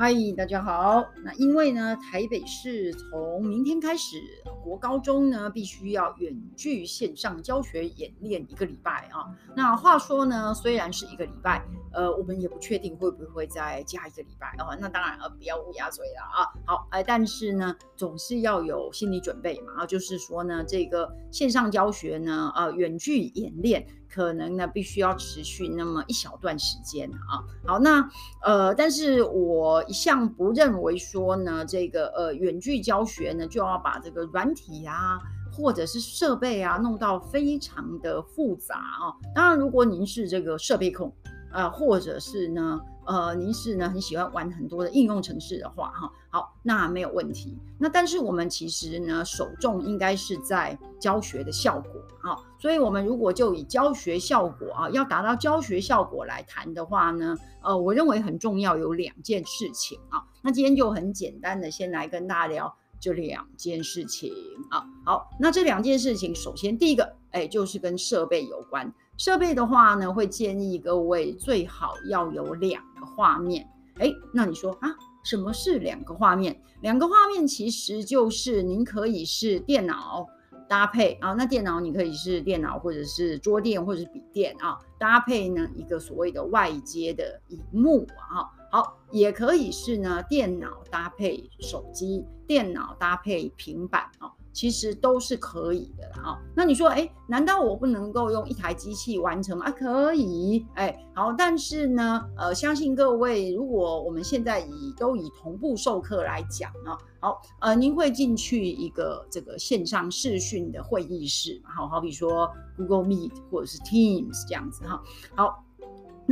嗨，大家好。那因为呢，台北市从明天开始，国高中呢必须要远距线上教学演练一个礼拜啊。那话说呢，虽然是一个礼拜，呃，我们也不确定会不会再加一个礼拜啊。那当然呃，不要乌鸦嘴了啊。好，哎，但是呢，总是要有心理准备嘛。啊，就是说呢，这个线上教学呢，呃，远距演练。可能呢，必须要持续那么一小段时间啊。好，那呃，但是我一向不认为说呢，这个呃远距教学呢，就要把这个软体啊，或者是设备啊，弄到非常的复杂啊。当然，如果您是这个设备控。呃，或者是呢，呃，您是呢很喜欢玩很多的应用程式的话，哈，好，那没有问题。那但是我们其实呢，首重应该是在教学的效果，啊，所以我们如果就以教学效果啊，要达到教学效果来谈的话呢，呃，我认为很重要有两件事情啊。那今天就很简单的先来跟大家聊这两件事情啊。好，那这两件事情，首先第一个，哎，就是跟设备有关。设备的话呢，会建议各位最好要有两个画面。诶，那你说啊，什么是两个画面？两个画面其实就是您可以是电脑搭配啊，那电脑你可以是电脑或者是桌垫或者是笔电啊，搭配呢一个所谓的外接的萤幕啊，好，也可以是呢电脑搭配手机，电脑搭配平板啊。其实都是可以的啦，啊，那你说，哎，难道我不能够用一台机器完成？啊，可以，哎，好，但是呢，呃，相信各位，如果我们现在以都以同步授课来讲啊，好，呃，您会进去一个这个线上视讯的会议室，好，好比说 Google Meet 或者是 Teams 这样子哈，好。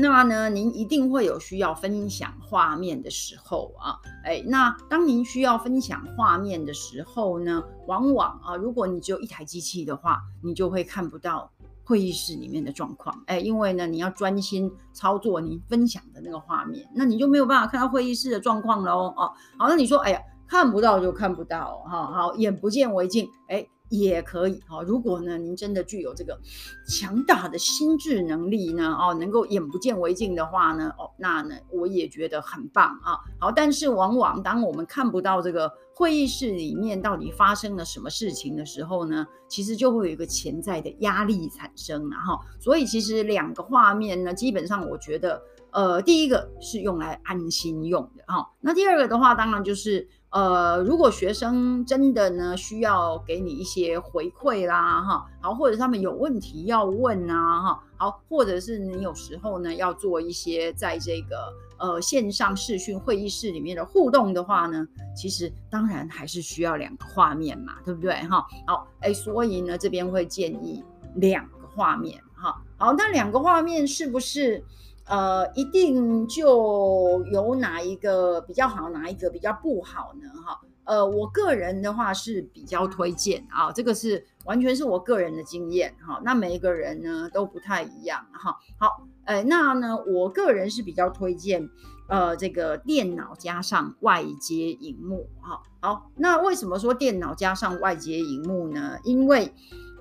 那呢，您一定会有需要分享画面的时候啊，哎，那当您需要分享画面的时候呢，往往啊，如果你只有一台机器的话，你就会看不到会议室里面的状况，哎，因为呢，你要专心操作您分享的那个画面，那你就没有办法看到会议室的状况喽，哦，好，那你说，哎呀，看不到就看不到，哈，好，眼不见为净，哎。也可以哈，如果呢，您真的具有这个强大的心智能力呢，哦，能够眼不见为净的话呢，哦，那呢，我也觉得很棒啊。好，但是往往当我们看不到这个会议室里面到底发生了什么事情的时候呢，其实就会有一个潜在的压力产生然后。所以其实两个画面呢，基本上我觉得，呃，第一个是用来安心用的哈，那第二个的话，当然就是。呃，如果学生真的呢需要给你一些回馈啦，哈，好，或者他们有问题要问啊，哈，好，或者是你有时候呢要做一些在这个呃线上视讯会议室里面的互动的话呢，其实当然还是需要两个画面嘛，对不对？哈，好，哎，所以呢这边会建议两个画面，哈，好，那两个画面是不是？呃，一定就有哪一个比较好，哪一个比较不好呢？哈，呃，我个人的话是比较推荐啊，这个是完全是我个人的经验哈。那每一个人呢都不太一样哈。好，呃，那呢，我个人是比较推荐呃这个电脑加上外接萤幕哈。好，那为什么说电脑加上外接萤幕呢？因为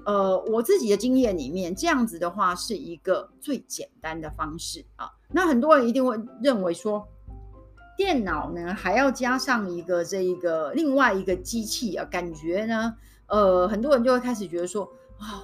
呃，我自己的经验里面，这样子的话是一个最简单的方式啊。那很多人一定会认为说，电脑呢还要加上一个这一个另外一个机器啊，感觉呢，呃，很多人就会开始觉得说，啊，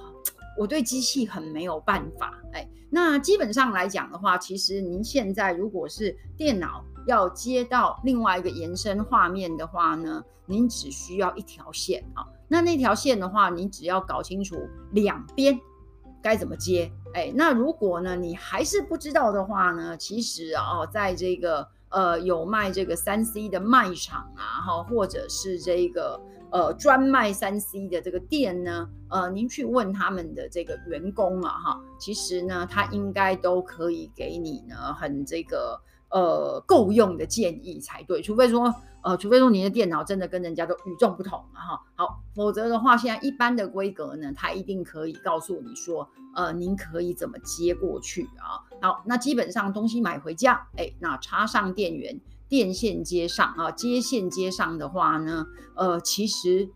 我对机器很没有办法。哎，那基本上来讲的话，其实您现在如果是电脑要接到另外一个延伸画面的话呢，您只需要一条线啊。那那条线的话，你只要搞清楚两边该怎么接，哎，那如果呢你还是不知道的话呢，其实啊，在这个呃有卖这个三 C 的卖场啊，哈，或者是这个呃专卖三 C 的这个店呢，呃，您去问他们的这个员工啊，哈，其实呢，他应该都可以给你呢很这个。呃，够用的建议才对，除非说，呃，除非说你的电脑真的跟人家都与众不同了哈，好，否则的话，现在一般的规格呢，它一定可以告诉你说，呃，您可以怎么接过去啊？好，那基本上东西买回家，哎，那插上电源，电线接上啊，接线接上的话呢，呃，其实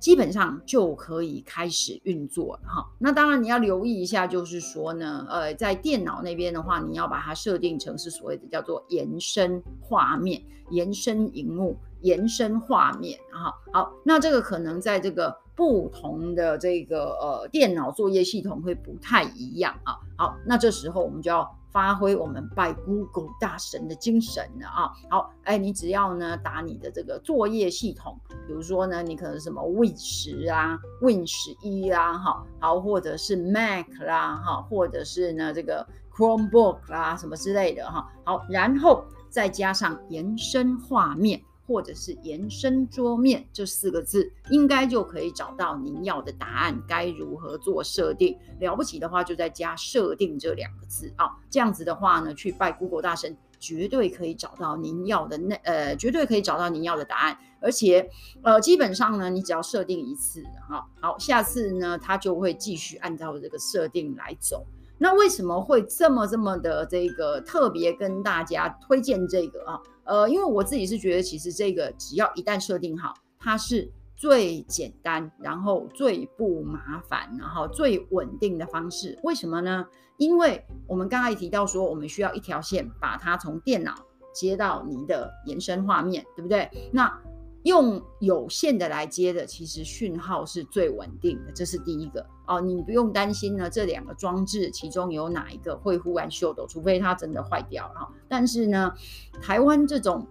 基本上就可以开始运作了哈。那当然你要留意一下，就是说呢，呃，在电脑那边的话，你要把它设定成是所谓的叫做延伸画面、延伸荧幕、延伸画面哈。好，那这个可能在这个不同的这个呃电脑作业系统会不太一样啊。好，那这时候我们就要。发挥我们拜 Google 大神的精神了啊！好，哎，你只要呢打你的这个作业系统，比如说呢，你可能什么 Win 十啊、Win 十一啦，哈，好，或者是 Mac 啦，哈，或者是呢这个 Chromebook 啦，什么之类的哈，好，然后再加上延伸画面。或者是延伸桌面这四个字，应该就可以找到您要的答案。该如何做设定？了不起的话，就再加设定这两个字啊。这样子的话呢，去拜 Google 大神，绝对可以找到您要的那呃，绝对可以找到您要的答案。而且呃，基本上呢，你只要设定一次哈，好，下次呢，它就会继续按照这个设定来走。那为什么会这么这么的这个特别跟大家推荐这个啊？呃，因为我自己是觉得，其实这个只要一旦设定好，它是最简单，然后最不麻烦，然后最稳定的方式。为什么呢？因为我们刚才提到说，我们需要一条线把它从电脑接到你的延伸画面，对不对？那用有线的来接的，其实讯号是最稳定的，这是第一个哦。你不用担心呢，这两个装置其中有哪一个会忽然秀逗，除非它真的坏掉了哈。但是呢，台湾这种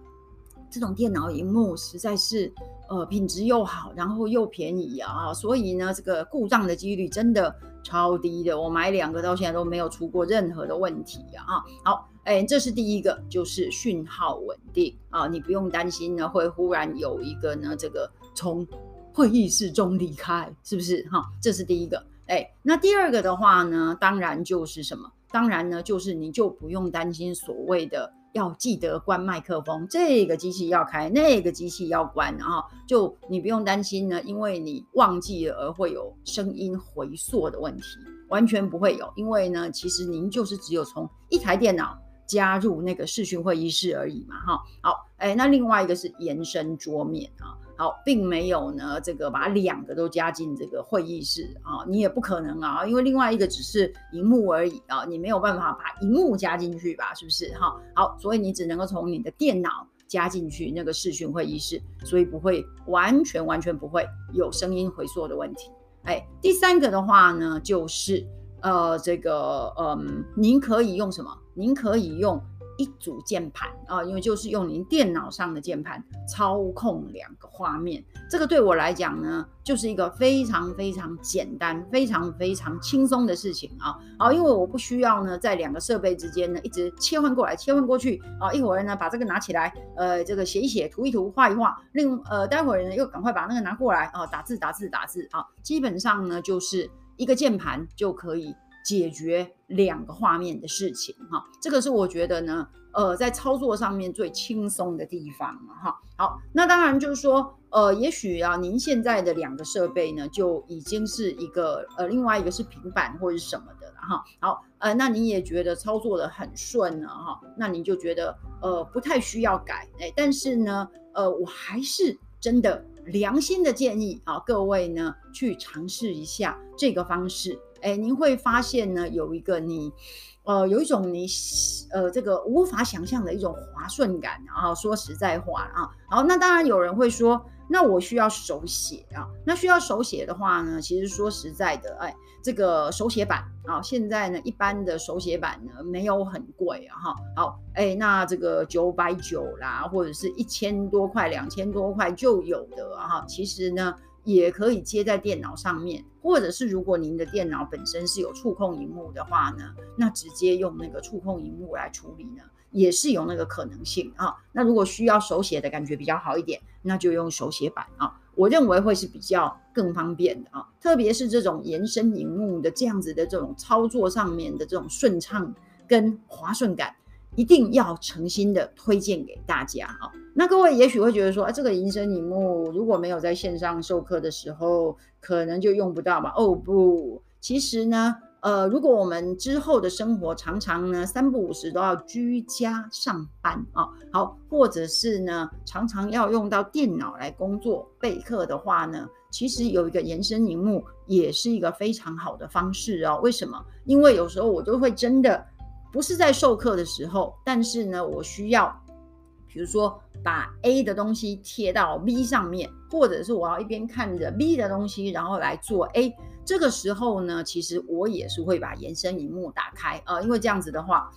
这种电脑荧幕实在是呃品质又好，然后又便宜啊，所以呢，这个故障的几率真的超低的。我买两个到现在都没有出过任何的问题啊。好。哎，这是第一个，就是讯号稳定啊，你不用担心呢，会忽然有一个呢，这个从会议室中离开，是不是哈？这是第一个。哎，那第二个的话呢，当然就是什么？当然呢，就是你就不用担心所谓的要记得关麦克风，这个机器要开，那个机器要关，然后就你不用担心呢，因为你忘记了而会有声音回溯的问题，完全不会有，因为呢，其实您就是只有从一台电脑。加入那个视讯会议室而已嘛，哈，好，哎，那另外一个是延伸桌面啊，好，并没有呢，这个把两个都加进这个会议室啊，你也不可能啊，因为另外一个只是荧幕而已啊，你没有办法把荧幕加进去吧，是不是？哈，好，所以你只能够从你的电脑加进去那个视讯会议室，所以不会完全完全不会有声音回溯的问题。哎，第三个的话呢，就是呃，这个嗯，您可以用什么？您可以用一组键盘啊，因为就是用您电脑上的键盘操控两个画面。这个对我来讲呢，就是一个非常非常简单、非常非常轻松的事情啊。好，因为我不需要呢，在两个设备之间呢，一直切换过来、切换过去啊。一会儿呢，把这个拿起来，呃，这个写一写、涂一涂、画一画。另呃，待会儿呢，又赶快把那个拿过来啊，打字、打字、打字啊。基本上呢，就是一个键盘就可以。解决两个画面的事情，哈，这个是我觉得呢，呃，在操作上面最轻松的地方，哈。好，那当然就是说，呃，也许啊，您现在的两个设备呢，就已经是一个，呃，另外一个是平板或者是什么的了，哈。好，呃，那你也觉得操作得很顺了，哈，那你就觉得，呃，不太需要改，哎，但是呢，呃，我还是真的良心的建议啊，各位呢，去尝试一下这个方式。哎，您会发现呢，有一个你，呃，有一种你，呃，这个无法想象的一种滑顺感。啊说实在话啊，好，那当然有人会说，那我需要手写啊。那需要手写的话呢，其实说实在的，哎，这个手写板啊，现在呢，一般的手写板呢，没有很贵啊，哈。好，哎，那这个九百九啦，或者是一千多块、两千多块就有的哈。其实呢。也可以接在电脑上面，或者是如果您的电脑本身是有触控荧幕的话呢，那直接用那个触控荧幕来处理呢，也是有那个可能性啊。那如果需要手写的感觉比较好一点，那就用手写板啊，我认为会是比较更方便的啊。特别是这种延伸荧幕的这样子的这种操作上面的这种顺畅跟滑顺感。一定要诚心的推荐给大家啊！那各位也许会觉得说，啊，这个延伸萤幕如果没有在线上授课的时候，可能就用不到吧？哦不，其实呢，呃，如果我们之后的生活常常呢三不五时都要居家上班啊，好，或者是呢常常要用到电脑来工作备课的话呢，其实有一个延伸荧幕也是一个非常好的方式哦。为什么？因为有时候我都会真的不是在授课的时候，但是呢，我需要。比如说，把 A 的东西贴到 B 上面，或者是我要一边看着 B 的东西，然后来做 A。这个时候呢，其实我也是会把延伸荧幕打开啊、因为这样子的话，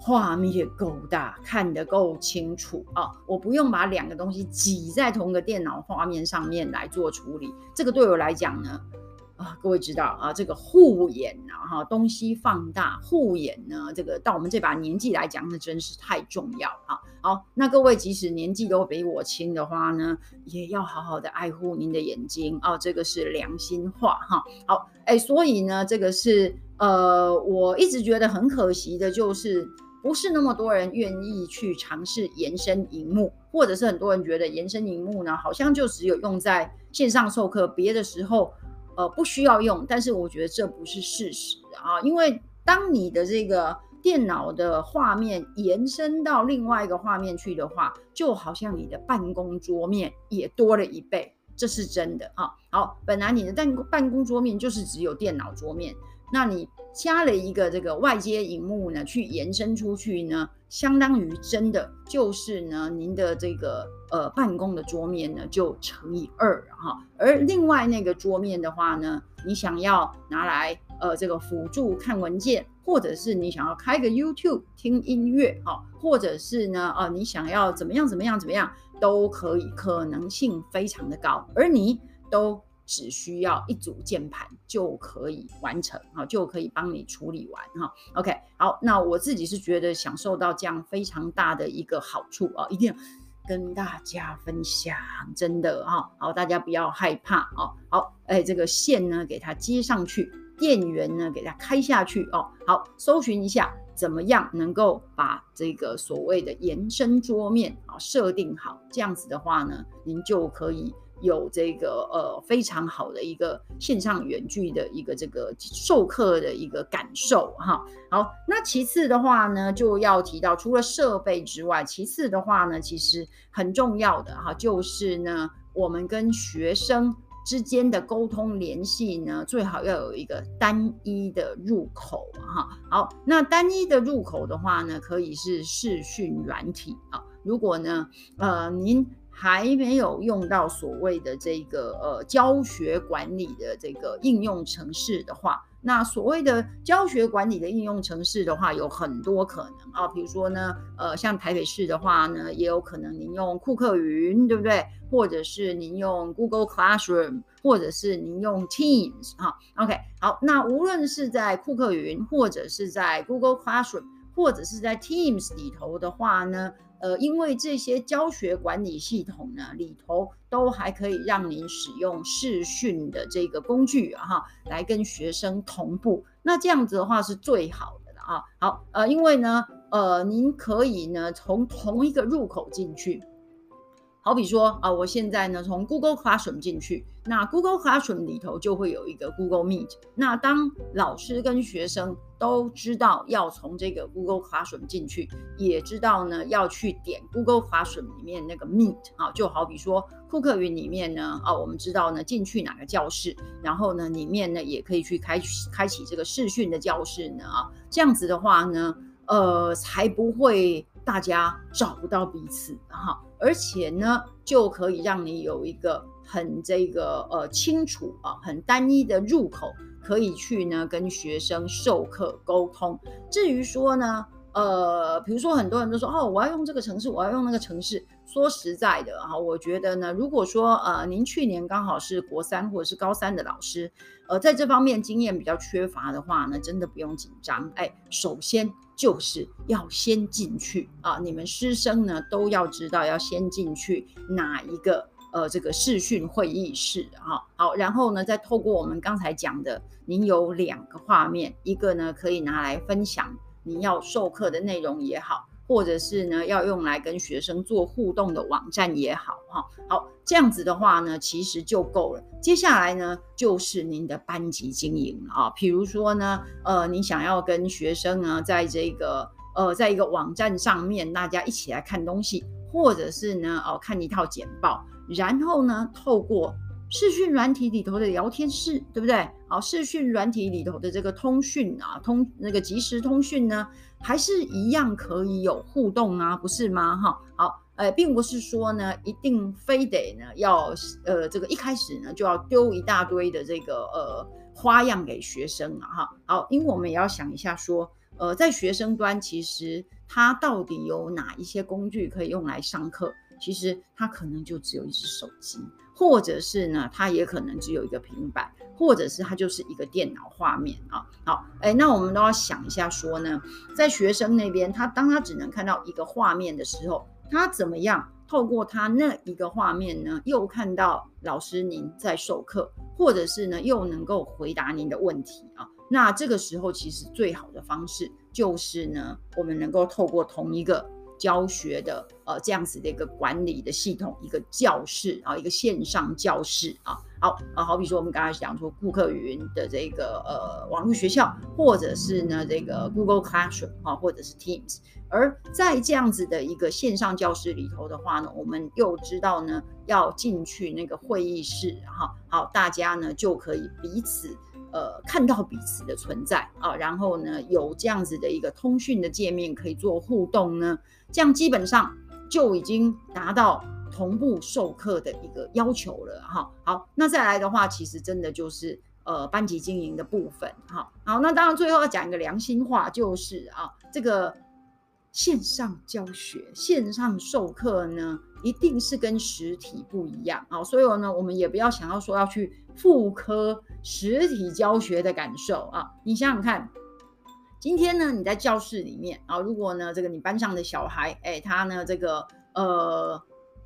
画面够大，看得够清楚啊、我不用把两个东西挤在同一个电脑画面上面来做处理。这个对我来讲呢。啊，各位知道啊，这个护眼啊，哈，东西放大护眼呢，这个到我们这把年纪来讲，那真是太重要啊。好，那各位即使年纪都比我轻的话呢，也要好好的爱护您的眼睛啊，这个是良心话哈。好，哎，所以呢，这个是呃，我一直觉得很可惜的，就是不是那么多人愿意去尝试延伸荧幕，或者是很多人觉得延伸荧幕呢，好像就只有用在线上授课，别的时候。呃，不需要用，但是我觉得这不是事实啊，因为当你的这个电脑的画面延伸到另外一个画面去的话，就好像你的办公桌面也多了一倍，这是真的啊。好，本来你的办办公桌面就是只有电脑桌面，那你加了一个这个外接荧幕呢，去延伸出去呢，相当于真的就是呢，您的这个。呃，办公的桌面呢就乘以二哈，而另外那个桌面的话呢，你想要拿来呃这个辅助看文件，或者是你想要开个 YouTube 听音乐哈，或者是呢呃你想要怎么样怎么样怎么样都可以，可能性非常的高，而你都只需要一组键盘就可以完成哈，就可以帮你处理完哈。OK，好，那我自己是觉得享受到这样非常大的一个好处啊，一定要。跟大家分享，真的哈，好，大家不要害怕哦。好，哎，这个线呢，给它接上去，电源呢，给它开下去哦。好，搜寻一下，怎么样能够把这个所谓的延伸桌面啊设定好？这样子的话呢，您就可以。有这个呃非常好的一个线上远距的一个这个授课的一个感受哈。好，那其次的话呢，就要提到除了设备之外，其次的话呢，其实很重要的哈，就是呢，我们跟学生之间的沟通联系呢，最好要有一个单一的入口哈。好，那单一的入口的话呢，可以是视讯软体啊。如果呢，呃，您。还没有用到所谓的这个呃教学管理的这个应用程式的话，那所谓的教学管理的应用程式的话，有很多可能啊，比如说呢，呃，像台北市的话呢，也有可能您用酷课云，对不对？或者是您用 Google Classroom，或者是您用 Teams 哈。OK，好，那无论是在酷课云，或者是在 Google Classroom，或者是在 Teams 里头的话呢。呃，因为这些教学管理系统呢，里头都还可以让您使用视讯的这个工具哈，来跟学生同步。那这样子的话是最好的了啊。好，呃，因为呢，呃，您可以呢从同一个入口进去。好比说啊，我现在呢从 Google Classroom 进去，那 Google Classroom 里头就会有一个 Google Meet。那当老师跟学生都知道要从这个 Google Classroom 进去，也知道呢要去点 Google Classroom 里面那个 Meet 啊，就好比说酷课云里面呢啊，我们知道呢进去哪个教室，然后呢里面呢也可以去开开启这个视讯的教室呢啊，这样子的话呢，呃，才不会大家找不到彼此哈。而且呢，就可以让你有一个很这个呃清楚啊，很单一的入口，可以去呢跟学生授课沟通。至于说呢，呃，比如说很多人都说哦，我要用这个城市，我要用那个城市。说实在的哈，我觉得呢，如果说呃您去年刚好是国三或者是高三的老师，呃，在这方面经验比较缺乏的话呢，真的不用紧张。哎，首先。就是要先进去啊！你们师生呢都要知道要先进去哪一个呃这个视讯会议室哈。好，然后呢再透过我们刚才讲的，您有两个画面，一个呢可以拿来分享您要授课的内容也好。或者是呢，要用来跟学生做互动的网站也好，哈，好，这样子的话呢，其实就够了。接下来呢，就是您的班级经营啊，比如说呢，呃，你想要跟学生呢，在这个呃，在一个网站上面，大家一起来看东西，或者是呢，哦，看一套简报，然后呢，透过视讯软体里头的聊天室，对不对？好，视讯软体里头的这个通讯啊，通那个即时通讯呢，还是一样可以有互动啊，不是吗？哈，好，呃，并不是说呢，一定非得呢要呃这个一开始呢就要丢一大堆的这个呃花样给学生啊，哈，好，因为我们也要想一下说，呃，在学生端其实他到底有哪一些工具可以用来上课？其实他可能就只有一只手机，或者是呢，他也可能只有一个平板，或者是他就是一个电脑画面啊。好，哎，那我们都要想一下说呢，在学生那边，他当他只能看到一个画面的时候，他怎么样透过他那一个画面呢，又看到老师您在授课，或者是呢，又能够回答您的问题啊？那这个时候，其实最好的方式就是呢，我们能够透过同一个。教学的呃这样子的一个管理的系统，一个教室啊，一个线上教室啊，好啊，好比说我们刚才讲说顾客云的这个呃网络学校，或者是呢这个 Google Classroom 啊，或者是 Teams，而在这样子的一个线上教室里头的话呢，我们又知道呢要进去那个会议室哈，好，大家呢就可以彼此。呃，看到彼此的存在啊，然后呢，有这样子的一个通讯的界面可以做互动呢，这样基本上就已经达到同步授课的一个要求了哈。好，那再来的话，其实真的就是呃班级经营的部分哈。好，那当然最后要讲一个良心话，就是啊，这个线上教学、线上授课呢，一定是跟实体不一样啊。所以呢，我们也不要想要说要去。复刻实体教学的感受啊！你想想看，今天呢，你在教室里面啊，如果呢，这个你班上的小孩，哎，他呢，这个呃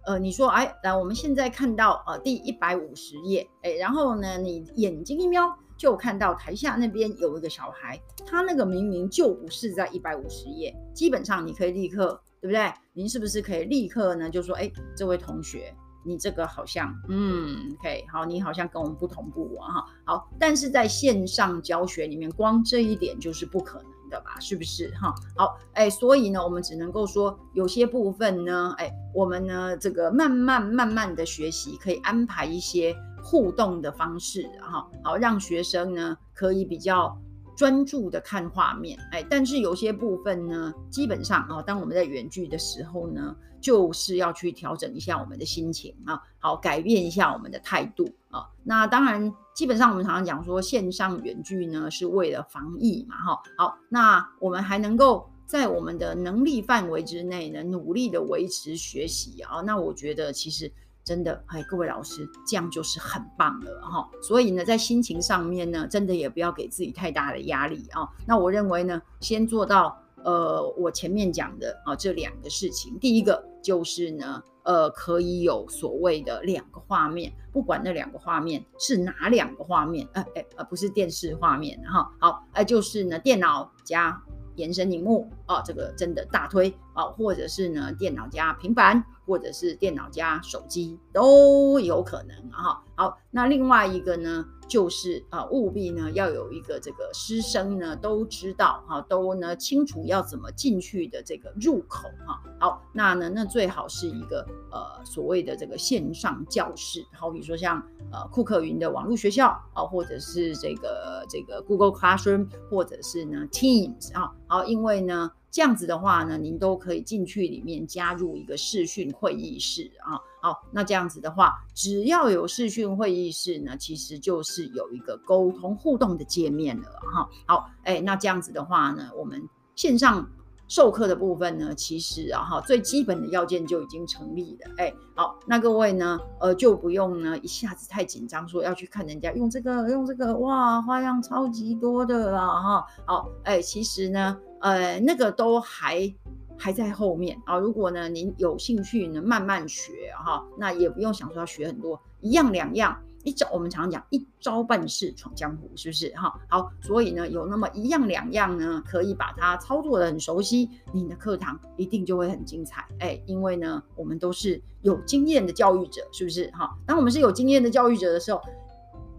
呃，你说，哎，来，我们现在看到啊，第一百五十页，哎，然后呢，你眼睛一瞄，就看到台下那边有一个小孩，他那个明明就不是在一百五十页，基本上你可以立刻，对不对？您是不是可以立刻呢，就说，哎，这位同学。你这个好像，嗯，OK，好，你好像跟我们不同步啊，哈，好，但是在线上教学里面，光这一点就是不可能的吧？是不是？哈，好，哎，所以呢，我们只能够说，有些部分呢，哎，我们呢，这个慢慢慢慢的学习，可以安排一些互动的方式，哈，好，让学生呢可以比较。专注的看画面，哎，但是有些部分呢，基本上啊，当我们在远距的时候呢，就是要去调整一下我们的心情啊，好，改变一下我们的态度啊。那当然，基本上我们常常讲说，线上远距呢是为了防疫嘛，哈，好，那我们还能够在我们的能力范围之内呢，努力的维持学习啊。那我觉得其实。真的，哎，各位老师，这样就是很棒了哈。所以呢，在心情上面呢，真的也不要给自己太大的压力啊。那我认为呢，先做到呃，我前面讲的啊这两个事情。第一个就是呢，呃，可以有所谓的两个画面，不管那两个画面是哪两个画面，呃，哎，呃，不是电视画面哈。好，哎，就是呢，电脑加延伸荧幕啊，这个真的大推啊，或者是呢，电脑加平板。或者是电脑加手机都有可能啊。好，那另外一个呢，就是啊，务必呢要有一个这个师生呢都知道哈，都呢清楚要怎么进去的这个入口哈。好，那呢那最好是一个呃所谓的这个线上教室，好比说像呃库克云的网络学校啊，或者是这个这个 Google Classroom，或者是呢 Teams 啊。好，因为呢。这样子的话呢，您都可以进去里面加入一个视讯会议室啊。好，那这样子的话，只要有视讯会议室呢，其实就是有一个沟通互动的界面了哈。好，哎，那这样子的话呢，我们线上授课的部分呢，其实啊哈，最基本的要件就已经成立了。哎，好，那各位呢，呃，就不用呢一下子太紧张，说要去看人家用这个用这个，哇，花样超级多的啦哈。好，哎，其实呢。呃，那个都还还在后面啊。如果呢，您有兴趣呢，慢慢学哈，那也不用想说要学很多，一样两样，一招我们常常讲一招半式闯江湖，是不是哈？好，所以呢，有那么一样两样呢，可以把它操作得很熟悉，你的课堂一定就会很精彩。哎，因为呢，我们都是有经验的教育者，是不是哈？当我们是有经验的教育者的时候。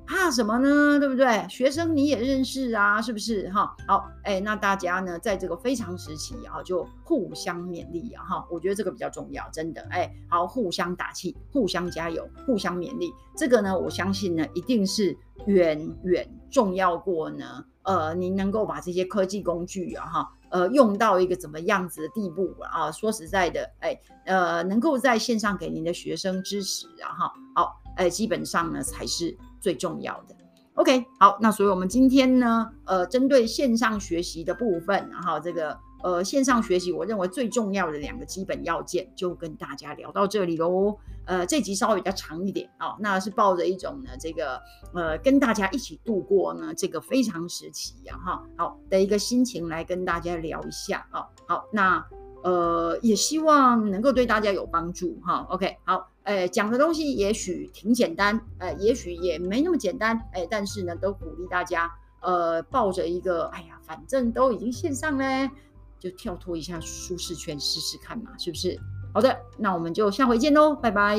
怕什么呢？对不对？学生你也认识啊，是不是？哈，好，哎，那大家呢，在这个非常时期啊，就互相勉励啊，哈，我觉得这个比较重要，真的，哎，好，互相打气，互相加油，互相勉励，这个呢，我相信呢，一定是远远重要过呢，呃，您能够把这些科技工具啊，哈，呃，用到一个怎么样子的地步啊？说实在的，哎，呃，能够在线上给您的学生支持啊，哈，好，哎，基本上呢，才是。最重要的，OK，好，那所以我们今天呢，呃，针对线上学习的部分，然后这个呃线上学习，我认为最重要的两个基本要件，就跟大家聊到这里喽。呃，这集稍微比较长一点，哦，那是抱着一种呢，这个呃跟大家一起度过呢这个非常时期呀，哈，好的一个心情来跟大家聊一下啊，好，那。呃，也希望能够对大家有帮助哈。OK，好，呃，讲的东西也许挺简单，呃，也许也没那么简单，哎，但是呢，都鼓励大家，呃，抱着一个，哎呀，反正都已经线上嘞，就跳脱一下舒适圈试试看嘛，是不是？好的，那我们就下回见喽，拜拜。